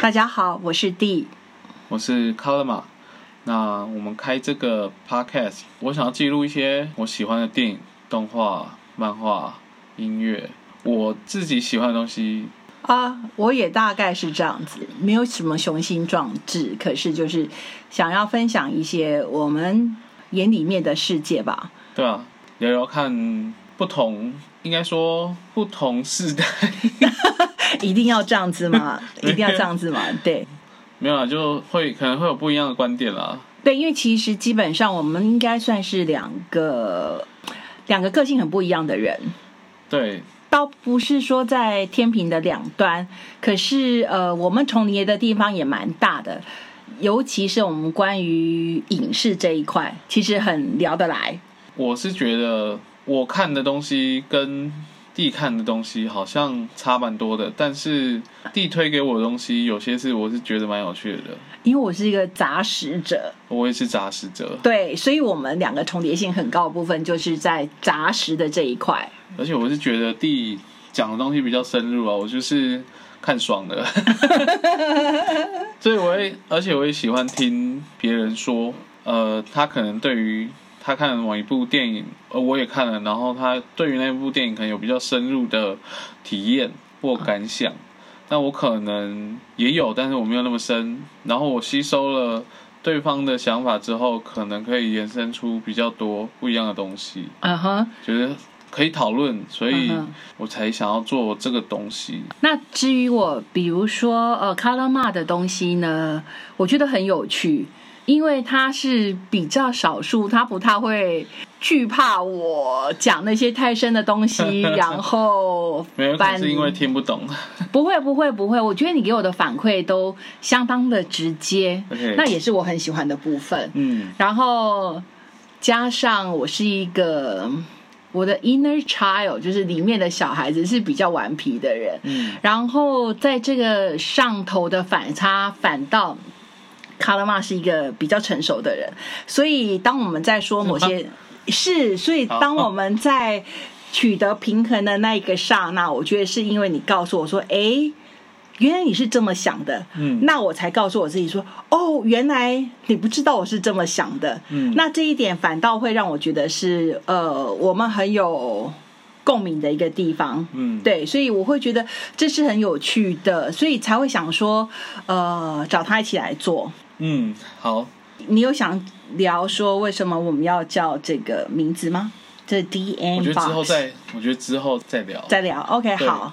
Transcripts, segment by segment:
大家好，我是 D，我是 c o l m a 那我们开这个 podcast，我想要记录一些我喜欢的电影、动画、漫画、音乐，我自己喜欢的东西。啊，我也大概是这样子，没有什么雄心壮志，可是就是想要分享一些我们眼里面的世界吧。对啊，聊聊看不同，应该说不同世代，一定要这样子吗？一定要这样子吗？对，没有啊，就会可能会有不一样的观点啦。对，因为其实基本上我们应该算是两个两个个性很不一样的人。对。倒不是说在天平的两端，可是呃，我们重叠的地方也蛮大的，尤其是我们关于影视这一块，其实很聊得来。我是觉得我看的东西跟弟看的东西好像差蛮多的，但是地推给我的东西有些是我是觉得蛮有趣的。因为我是一个杂食者，我也是杂食者，对，所以我们两个重叠性很高的部分就是在杂食的这一块。而且我是觉得地讲的东西比较深入啊，我就是看爽的，所以我会，而且我也喜欢听别人说，呃，他可能对于他看了某一部电影，呃，我也看了，然后他对于那部电影可能有比较深入的体验或感想。那我可能也有，但是我没有那么深。然后我吸收了对方的想法之后，可能可以延伸出比较多不一样的东西。嗯哼，觉得可以讨论，所以我才想要做这个东西。那至于我，比如说呃，卡拉玛的东西呢，我觉得很有趣。因为他是比较少数，他不太会惧怕我讲那些太深的东西，然后没有是因为听不懂，不会不会不会，我觉得你给我的反馈都相当的直接，那也是我很喜欢的部分。嗯，然后加上我是一个我的 inner child，就是里面的小孩子是比较顽皮的人，嗯，然后在这个上头的反差反倒。卡拉玛是一个比较成熟的人，所以当我们在说某些是，所以当我们在取得平衡的那一个刹那，我觉得是因为你告诉我说：“哎，原来你是这么想的。”嗯，那我才告诉我自己说：“哦，原来你不知道我是这么想的。”嗯，那这一点反倒会让我觉得是呃，我们很有。共鸣的一个地方，嗯，对，所以我会觉得这是很有趣的，所以才会想说，呃，找他一起来做。嗯，好。你有想聊说为什么我们要叫这个名字吗？这 D N。我觉得之后再，我觉得之后再聊。再聊，OK，好，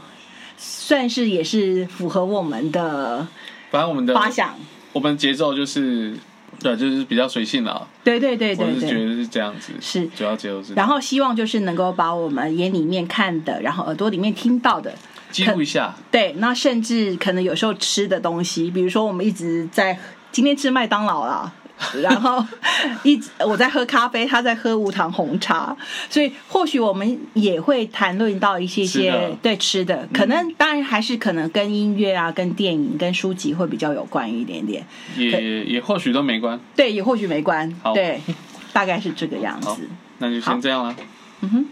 算是也是符合我们的，反正我们的发想，我们节奏就是。对，就是比较随性了。对对对对对，我是觉得是这样子，是主要节奏是。然后希望就是能够把我们眼里面看的，然后耳朵里面听到的记录一下。对，那甚至可能有时候吃的东西，比如说我们一直在今天吃麦当劳了。然后一直我在喝咖啡，他在喝无糖红茶，所以或许我们也会谈论到一些些对吃的，可能当然还是可能跟音乐啊、跟电影、跟书籍会比较有关一点点，也也或许都没关，对，也或许没关，对，大概是这个样子。那就先这样了，嗯哼。